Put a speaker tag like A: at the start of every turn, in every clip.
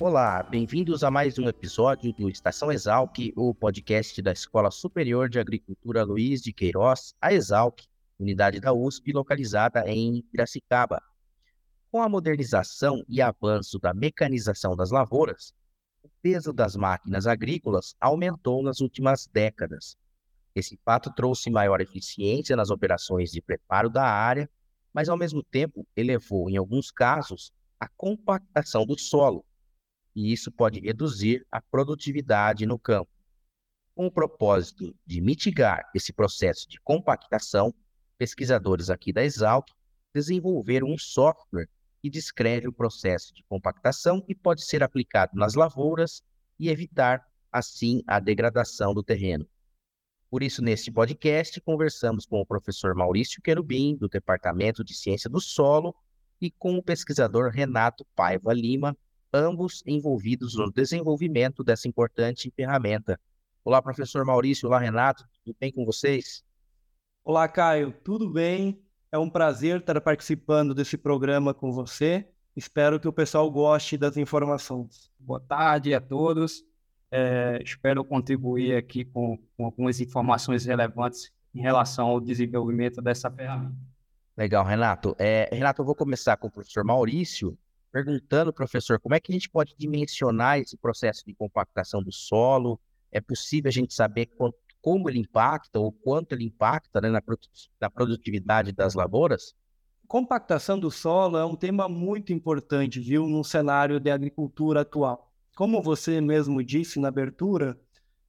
A: Olá, bem-vindos a mais um episódio do Estação Exalc, o podcast da Escola Superior de Agricultura Luiz de Queiroz, a Exalc, unidade da USP localizada em Piracicaba. Com a modernização e avanço da mecanização das lavouras, o peso das máquinas agrícolas aumentou nas últimas décadas. Esse fato trouxe maior eficiência nas operações de preparo da área, mas ao mesmo tempo elevou, em alguns casos, a compactação do solo, e isso pode reduzir a produtividade no campo. Com o propósito de mitigar esse processo de compactação, pesquisadores aqui da Exalc desenvolveram um software que descreve o processo de compactação e pode ser aplicado nas lavouras e evitar, assim, a degradação do terreno. Por isso, neste podcast, conversamos com o professor Maurício Querubim, do Departamento de Ciência do Solo, e com o pesquisador Renato Paiva Lima, ambos envolvidos no desenvolvimento dessa importante ferramenta. Olá, professor Maurício, olá, Renato, tudo bem com vocês?
B: Olá, Caio, tudo bem? É um prazer estar participando desse programa com você. Espero que o pessoal goste das informações.
C: Boa tarde a todos. É, espero contribuir aqui com, com algumas informações relevantes em relação ao desenvolvimento dessa ferramenta.
A: Legal, Renato. É, Renato, eu vou começar com o professor Maurício, perguntando, professor, como é que a gente pode dimensionar esse processo de compactação do solo? É possível a gente saber quanto como ele impacta ou quanto ele impacta né, na, na produtividade das lavouras?
B: Compactação do solo é um tema muito importante, viu, no cenário de agricultura atual. Como você mesmo disse na abertura,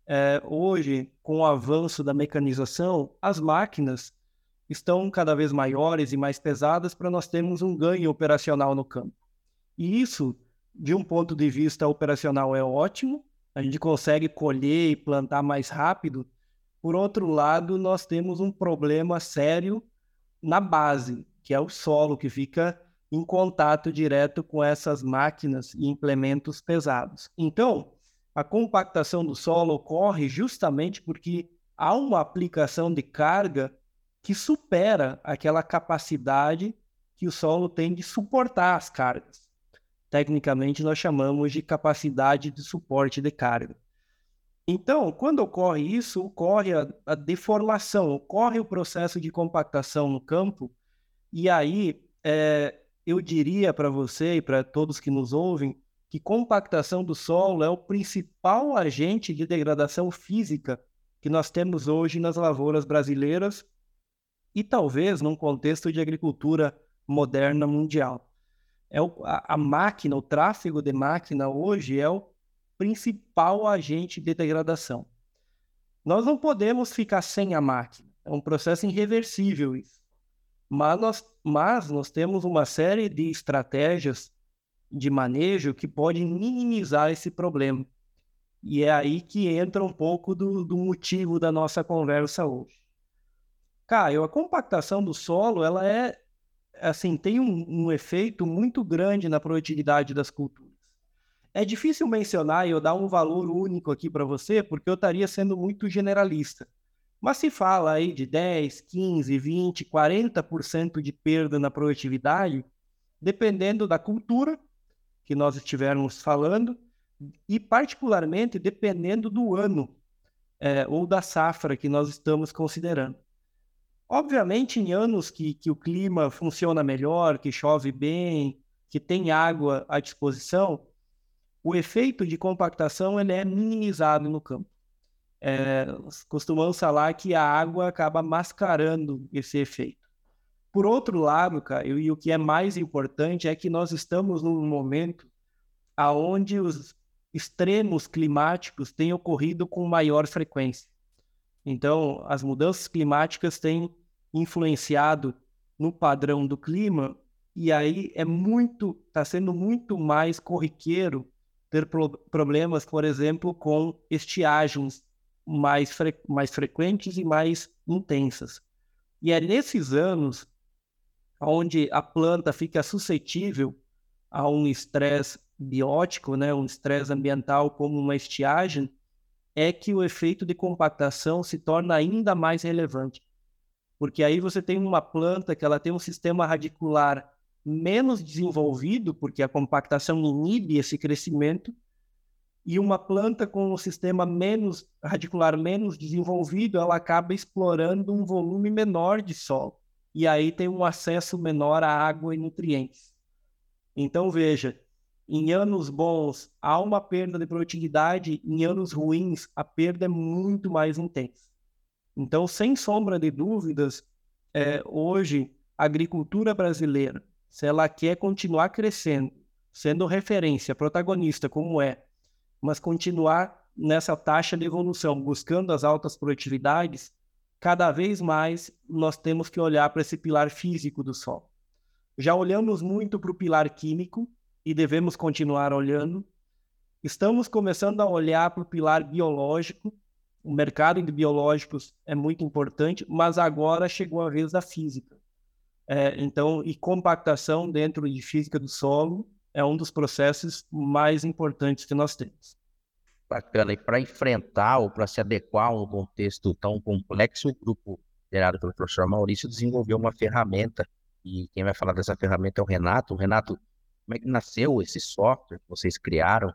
B: é, hoje, com o avanço da mecanização, as máquinas estão cada vez maiores e mais pesadas para nós termos um ganho operacional no campo. E isso, de um ponto de vista operacional, é ótimo, a gente consegue colher e plantar mais rápido, por outro lado, nós temos um problema sério na base, que é o solo, que fica em contato direto com essas máquinas e implementos pesados. Então, a compactação do solo ocorre justamente porque há uma aplicação de carga que supera aquela capacidade que o solo tem de suportar as cargas. Tecnicamente, nós chamamos de capacidade de suporte de carga. Então, quando ocorre isso, ocorre a, a, deformação, ocorre o processo de compactação no campo, e aí é, eu diria para você e para todos que nos ouvem que compactação do solo é o principal agente de degradação física que nós temos hoje nas lavouras brasileiras e talvez num contexto de agricultura moderna mundial. É o, a, a máquina, o tráfego de máquina hoje é o principal agente de degradação. Nós não podemos ficar sem a máquina, é um processo irreversível isso. Mas nós, mas nós temos uma série de estratégias de manejo que podem minimizar esse problema. E é aí que entra um pouco do, do motivo da nossa conversa hoje. Caio, a compactação do solo, ela é, assim, tem um, um efeito muito grande na produtividade das culturas. É difícil mencionar e eu dar um valor único aqui para você, porque eu estaria sendo muito generalista. Mas se fala aí de 10, 15, 20, 40% de perda na produtividade, dependendo da cultura que nós estivermos falando e, particularmente, dependendo do ano é, ou da safra que nós estamos considerando. Obviamente, em anos que, que o clima funciona melhor, que chove bem, que tem água à disposição, o efeito de compactação ele é minimizado no campo. É, costumamos falar que a água acaba mascarando esse efeito. Por outro lado, cara, e o que é mais importante é que nós estamos num momento aonde os extremos climáticos têm ocorrido com maior frequência. Então, as mudanças climáticas têm influenciado no padrão do clima e aí é muito, está sendo muito mais corriqueiro ter pro problemas, por exemplo, com estiagens mais, fre mais frequentes e mais intensas. E é nesses anos onde a planta fica suscetível a um estresse biótico, né, um estresse ambiental como uma estiagem, é que o efeito de compactação se torna ainda mais relevante. Porque aí você tem uma planta que ela tem um sistema radicular menos desenvolvido, porque a compactação inibe esse crescimento, e uma planta com um sistema menos radicular menos desenvolvido, ela acaba explorando um volume menor de solo e aí tem um acesso menor à água e nutrientes. Então veja, em anos bons há uma perda de produtividade, em anos ruins a perda é muito mais intensa. Então, sem sombra de dúvidas, é, hoje a agricultura brasileira, se ela quer continuar crescendo, sendo referência, protagonista como é mas continuar nessa taxa de evolução, buscando as altas produtividades, cada vez mais nós temos que olhar para esse pilar físico do solo. Já olhamos muito para o pilar químico e devemos continuar olhando. Estamos começando a olhar para o pilar biológico. O mercado de biológicos é muito importante, mas agora chegou a vez da física. É, então, e compactação dentro de física do solo é um dos processos mais importantes que nós temos.
A: Bacana. E para enfrentar ou para se adequar a um contexto tão complexo, o grupo liderado pelo professor Maurício desenvolveu uma ferramenta. E quem vai falar dessa ferramenta é o Renato. Renato, como é que nasceu esse software que vocês criaram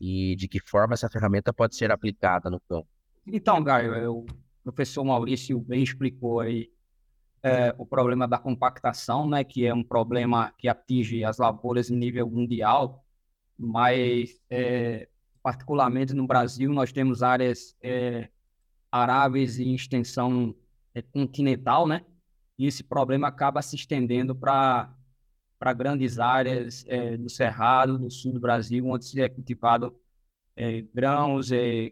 A: e de que forma essa ferramenta pode ser aplicada no campo?
C: Então, Gaio, o professor Maurício bem explicou aí é, o problema da compactação, né, que é um problema que atinge as lavouras em nível mundial, mas é, particularmente no Brasil nós temos áreas é, aráveis em extensão é, continental, né? E esse problema acaba se estendendo para para grandes áreas é, do Cerrado, do sul do Brasil, onde se é cultivado é, grãos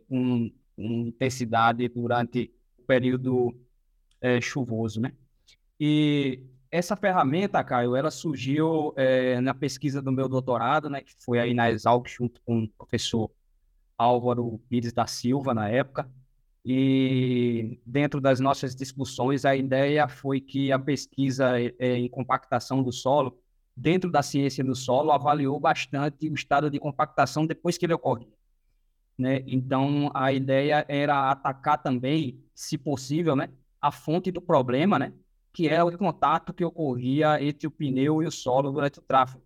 C: com intensidade durante o período é, chuvoso, né? E essa ferramenta, Caio, ela surgiu é, na pesquisa do meu doutorado, né, que foi aí na Exalc, junto com o professor Álvaro Pires da Silva, na época. E dentro das nossas discussões, a ideia foi que a pesquisa é, em compactação do solo, dentro da ciência do solo, avaliou bastante o estado de compactação depois que ele ocorria. Né? Então, a ideia era atacar também, se possível, né, a fonte do problema, né, que é o contato que ocorria entre o pneu e o solo durante o tráfego.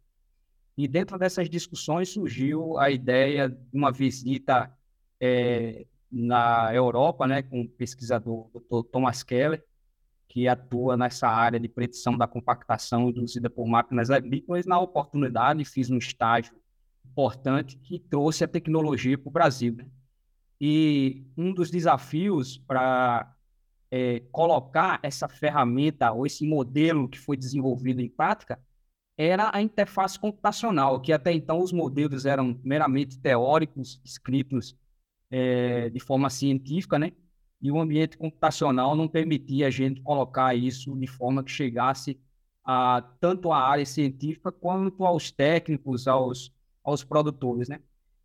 C: E dentro dessas discussões surgiu a ideia de uma visita é, na Europa, né, com o pesquisador Dr. Thomas Keller, que atua nessa área de predição da compactação induzida por máquinas agrícolas. Na oportunidade, fiz um estágio importante que trouxe a tecnologia para o Brasil. Né? E um dos desafios para é, colocar essa ferramenta ou esse modelo que foi desenvolvido em prática era a interface computacional, que até então os modelos eram meramente teóricos, escritos é, de forma científica, né? E o ambiente computacional não permitia a gente colocar isso de forma que chegasse a tanto à área científica quanto aos técnicos, aos, aos produtores, né?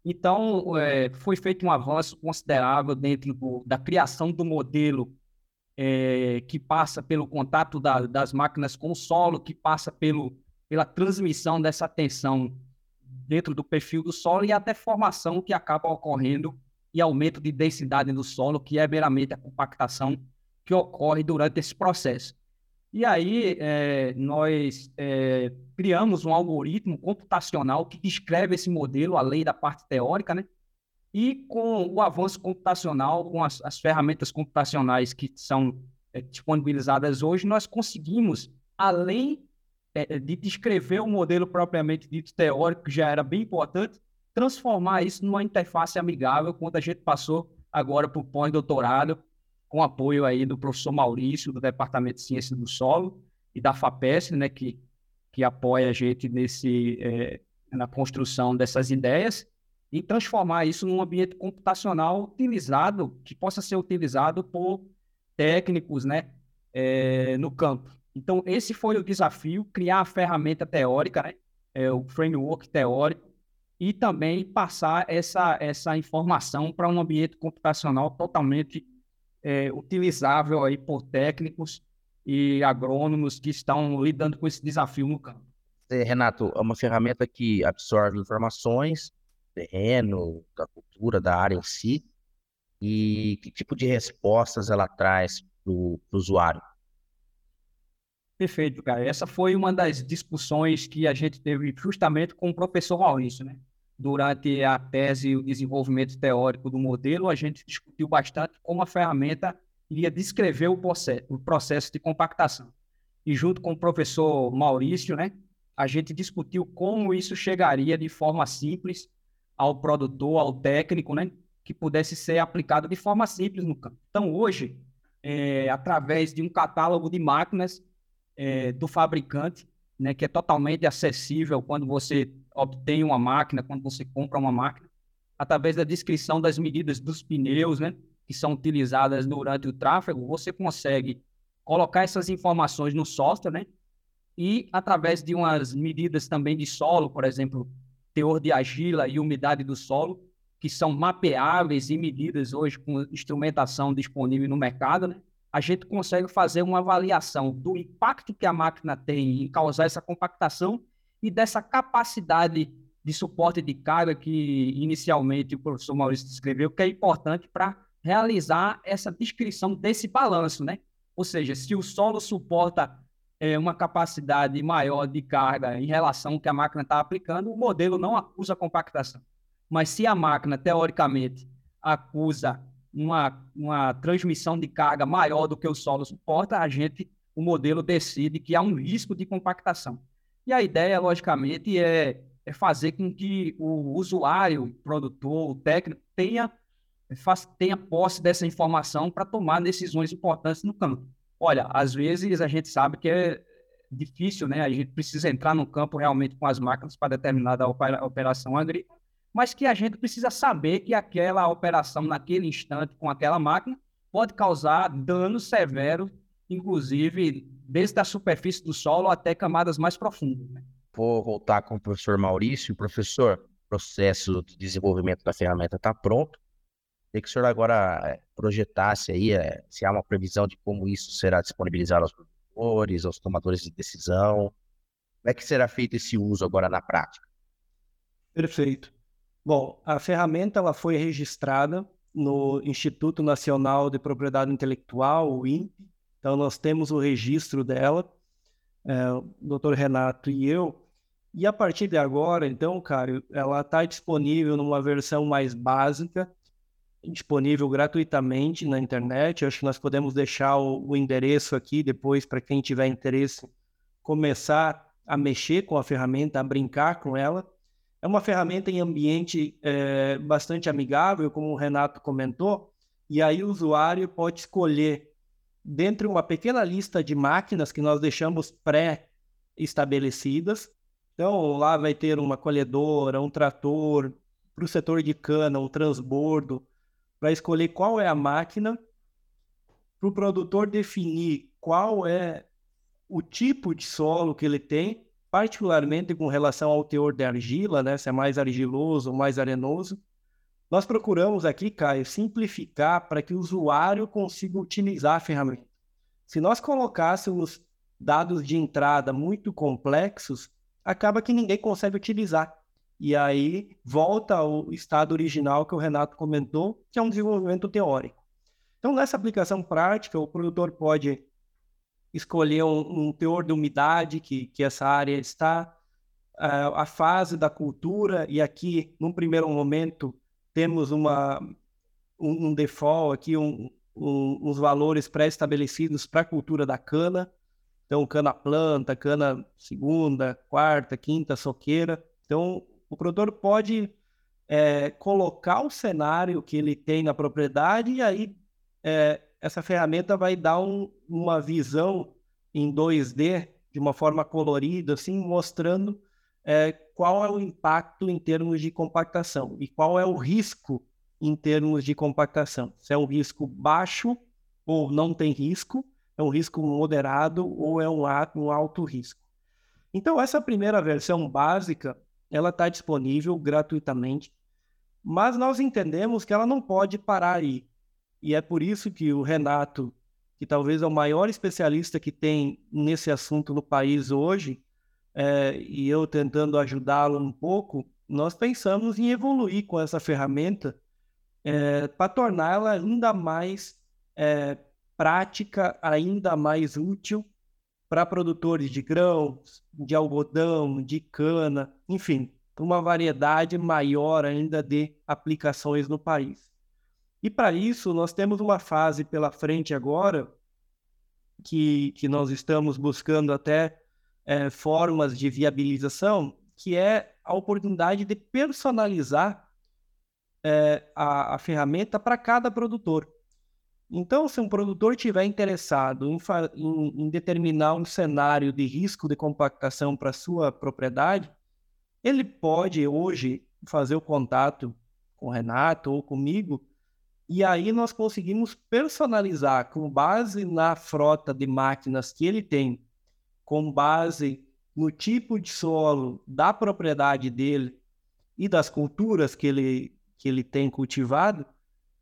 C: Então, é, foi feito um avanço considerável dentro do, da criação do modelo é, que passa pelo contato da, das máquinas com o solo, que passa pelo, pela transmissão dessa tensão dentro do perfil do solo e até formação que acaba ocorrendo e aumento de densidade no solo, que é meramente a compactação que ocorre durante esse processo. E aí é, nós é, criamos um algoritmo computacional que descreve esse modelo, além da parte teórica, né? E com o avanço computacional, com as, as ferramentas computacionais que são é, disponibilizadas hoje, nós conseguimos, além é, de descrever o modelo propriamente dito teórico, que já era bem importante, transformar isso numa interface amigável, quando a gente passou agora para o pós-doutorado, com apoio aí do professor Maurício, do Departamento de Ciência do Solo, e da FAPES, né, que, que apoia a gente nesse, é, na construção dessas ideias e transformar isso num ambiente computacional utilizado, que possa ser utilizado por técnicos né, é, no campo. Então, esse foi o desafio, criar a ferramenta teórica, né, é, o framework teórico, e também passar essa, essa informação para um ambiente computacional totalmente é, utilizável aí por técnicos e agrônomos que estão lidando com esse desafio no campo.
A: É, Renato, é uma ferramenta que absorve informações, terreno, da cultura, da área em si, e que tipo de respostas ela traz para o usuário?
C: Perfeito, cara. Essa foi uma das discussões que a gente teve justamente com o professor Maurício, né? Durante a tese e o desenvolvimento teórico do modelo, a gente discutiu bastante como a ferramenta iria descrever o processo, o processo de compactação. E junto com o professor Maurício, né, a gente discutiu como isso chegaria de forma simples ao produtor, ao técnico, né, que pudesse ser aplicado de forma simples no campo. Então, hoje, é, através de um catálogo de máquinas é, do fabricante, né, que é totalmente acessível quando você obtém uma máquina, quando você compra uma máquina, através da descrição das medidas dos pneus, né, que são utilizadas durante o tráfego, você consegue colocar essas informações no software, né, e através de umas medidas também de solo, por exemplo, teor de argila e umidade do solo, que são mapeáveis e medidas hoje com instrumentação disponível no mercado, né? a gente consegue fazer uma avaliação do impacto que a máquina tem em causar essa compactação e dessa capacidade de suporte de carga que inicialmente o professor Maurício descreveu, que é importante para realizar essa descrição desse balanço, né? Ou seja, se o solo suporta é, uma capacidade maior de carga em relação ao que a máquina está aplicando, o modelo não acusa compactação. Mas se a máquina, teoricamente, acusa uma, uma transmissão de carga maior do que o solo suporta, a gente, o modelo decide que há um risco de compactação. E a ideia, logicamente, é, é fazer com que o usuário, o produtor, o técnico, tenha, faz, tenha posse dessa informação para tomar decisões importantes no campo. Olha, às vezes a gente sabe que é difícil, né? A gente precisa entrar no campo realmente com as máquinas para determinada operação agrícola mas que a gente precisa saber que aquela operação naquele instante com aquela máquina pode causar danos severos, inclusive desde a superfície do solo até camadas mais profundas. Né?
A: Vou voltar com o professor Maurício. Professor, o processo de desenvolvimento da ferramenta está pronto. Queria que o senhor agora eh, projetasse aí é, se há uma previsão de como isso será disponibilizado aos produtores, aos tomadores de decisão. Como é que será feito esse uso agora na prática?
B: Perfeito. Bom, a ferramenta ela foi registrada no Instituto Nacional de Propriedade Intelectual, o INPE. Então, nós temos o registro dela, é, o Dr. Renato e eu. E a partir de agora, então, Caio, ela está disponível numa versão mais básica, disponível gratuitamente na internet. Acho que nós podemos deixar o, o endereço aqui depois para quem tiver interesse começar a mexer com a ferramenta, a brincar com ela. É uma ferramenta em ambiente é, bastante amigável, como o Renato comentou, e aí o usuário pode escolher, dentre uma pequena lista de máquinas que nós deixamos pré-estabelecidas. Então, lá vai ter uma colhedora, um trator, para o setor de cana, um transbordo, para escolher qual é a máquina, para o produtor definir qual é o tipo de solo que ele tem particularmente com relação ao teor de argila, né, se é mais argiloso ou mais arenoso. Nós procuramos aqui, Caio, simplificar para que o usuário consiga utilizar a ferramenta. Se nós colocássemos dados de entrada muito complexos, acaba que ninguém consegue utilizar. E aí volta ao estado original que o Renato comentou, que é um desenvolvimento teórico. Então, nessa aplicação prática, o produtor pode escolher um, um teor de umidade que, que essa área está, uh, a fase da cultura, e aqui, num primeiro momento, temos uma, um, um default aqui, um, um, uns valores pré-estabelecidos para a cultura da cana. Então, cana planta, cana segunda, quarta, quinta, soqueira. Então, o produtor pode é, colocar o cenário que ele tem na propriedade e aí é, essa ferramenta vai dar um, uma visão em 2D de uma forma colorida, assim, mostrando é, qual é o impacto em termos de compactação e qual é o risco em termos de compactação. Se é um risco baixo ou não tem risco, é um risco moderado ou é um, um alto risco. Então, essa primeira versão básica, ela está disponível gratuitamente, mas nós entendemos que ela não pode parar aí. E é por isso que o Renato, que talvez é o maior especialista que tem nesse assunto no país hoje, é, e eu tentando ajudá-lo um pouco, nós pensamos em evoluir com essa ferramenta é, para torná-la ainda mais é, prática, ainda mais útil para produtores de grãos, de algodão, de cana, enfim, uma variedade maior ainda de aplicações no país. E para isso, nós temos uma fase pela frente agora, que, que nós estamos buscando até é, formas de viabilização, que é a oportunidade de personalizar é, a, a ferramenta para cada produtor. Então, se um produtor tiver interessado em, em, em determinar um cenário de risco de compactação para sua propriedade, ele pode hoje fazer o contato com o Renato ou comigo, e aí nós conseguimos personalizar com base na frota de máquinas que ele tem, com base no tipo de solo da propriedade dele e das culturas que ele, que ele tem cultivado,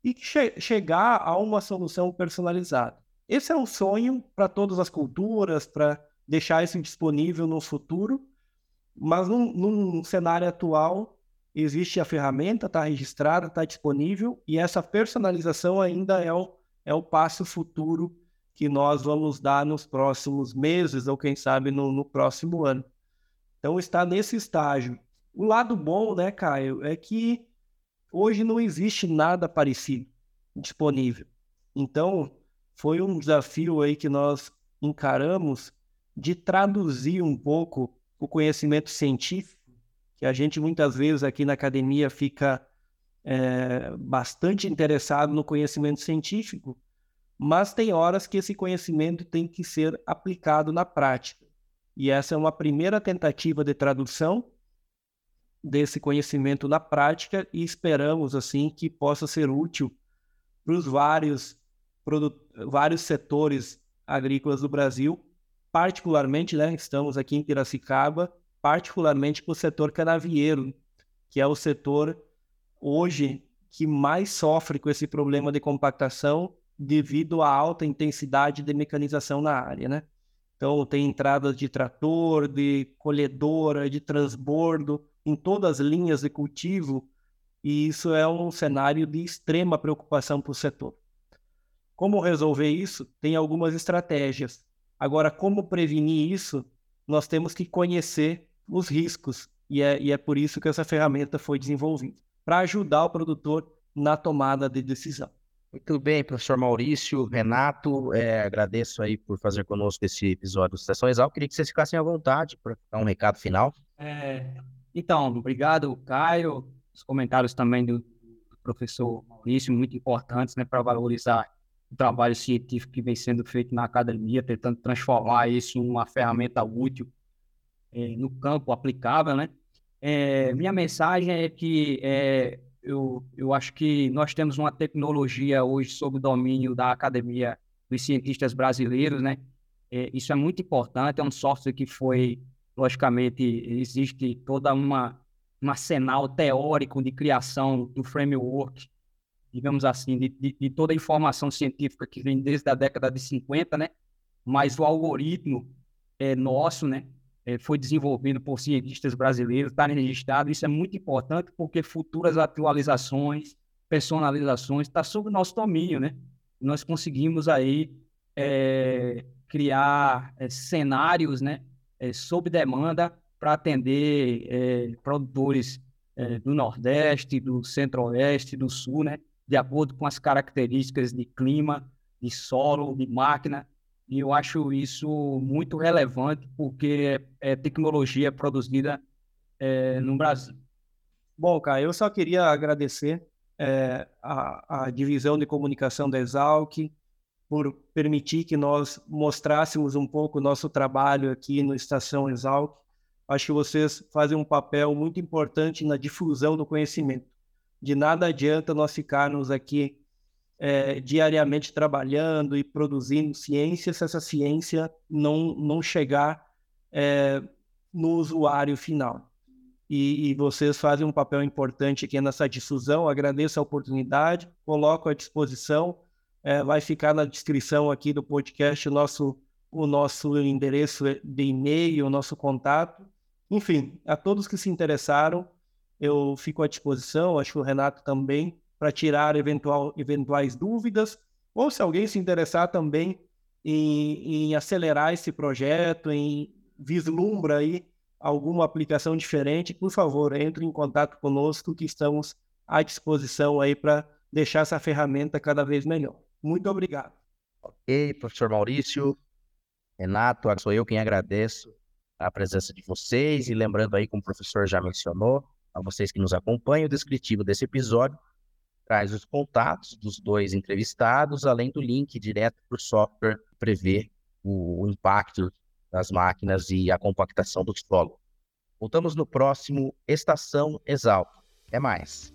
B: e che chegar a uma solução personalizada. Esse é um sonho para todas as culturas, para deixar isso disponível no futuro, mas num, num cenário atual existe a ferramenta, está registrada, está disponível, e essa personalização ainda é o, é o passo futuro que nós vamos dar nos próximos meses, ou quem sabe no, no próximo ano. Então está nesse estágio. O lado bom, né, Caio, é que Hoje não existe nada parecido disponível. Então, foi um desafio aí que nós encaramos de traduzir um pouco o conhecimento científico, que a gente muitas vezes aqui na academia fica é, bastante interessado no conhecimento científico, mas tem horas que esse conhecimento tem que ser aplicado na prática. E essa é uma primeira tentativa de tradução desse conhecimento na prática e esperamos assim que possa ser útil para os vários, vários setores agrícolas do Brasil, particularmente, né, estamos aqui em Piracicaba, particularmente para o setor canavieiro, que é o setor hoje que mais sofre com esse problema de compactação devido à alta intensidade de mecanização na área, né? Então tem entradas de trator, de colhedora, de transbordo, em todas as linhas de cultivo, e isso é um cenário de extrema preocupação para o setor. Como resolver isso? Tem algumas estratégias. Agora, como prevenir isso? Nós temos que conhecer os riscos, e é, e é por isso que essa ferramenta foi desenvolvida para ajudar o produtor na tomada de decisão.
A: Muito bem, professor Maurício, Renato, é, agradeço aí por fazer conosco esse episódio do Sessão Exal. Queria que vocês ficassem à vontade para dar um recado final.
C: É, então, obrigado, Caio. Os comentários também do, professor Maurício, muito importantes né, para valorizar o trabalho científico que vem sendo feito na academia, tentando transformar isso em uma ferramenta útil é, no campo aplicável. Né? É, minha mensagem é que é, eu, eu acho que nós temos uma tecnologia hoje sob domínio da academia dos cientistas brasileiros, né? É, isso é muito importante, é um software que foi logicamente, existe toda uma um arsenal teórico de criação do framework, digamos assim, de, de, de, toda a informação científica que vem desde a década de 50, né? Mas o algoritmo é nosso, né? É, foi desenvolvido por cientistas brasileiros, está registrado. Isso é muito importante porque futuras atualizações, personalizações, está sob nosso domínio, né? Nós conseguimos aí é, criar é, cenários, né? É, sob demanda para atender é, produtores é, do Nordeste, do Centro-Oeste, do Sul, né? de acordo com as características de clima, de solo, de máquina. E eu acho isso muito relevante porque é, é tecnologia produzida é, no Brasil.
B: Bom, cara, eu só queria agradecer é, a, a, divisão de comunicação da Exalc, por permitir que nós mostrássemos um pouco o nosso trabalho aqui no Estação Exalc. Acho que vocês fazem um papel muito importante na difusão do conhecimento. De nada adianta nós ficarmos aqui é, diariamente trabalhando e produzindo ciência se essa ciência não, não chegar é, no usuário final. e, e, vocês fazem um papel importante aqui nessa difusão. Agradeço a oportunidade, coloco à disposição. É, vai ficar na descrição aqui do podcast o nosso, o nosso endereço de e-mail, o nosso contato. Enfim, a todos que se interessaram, eu fico à disposição, acho que o Renato também, para tirar eventual, eventuais dúvidas, ou se alguém se interessar também em, em acelerar esse projeto, em vislumbra aí alguma aplicação diferente, por favor, entre em contato conosco que estamos à disposição aí para deixar essa ferramenta cada vez melhor. Muito obrigado.
A: Ok, professor Maurício, Renato, sou eu quem agradeço a presença de vocês e lembrando aí, como o professor já mencionou, a vocês que nos acompanham, o descritivo desse episódio traz os contatos dos dois entrevistados, além do link direto para o software prever o, impacto das máquinas e a compactação do solo. Voltamos no próximo Estação Exalc. Até mais.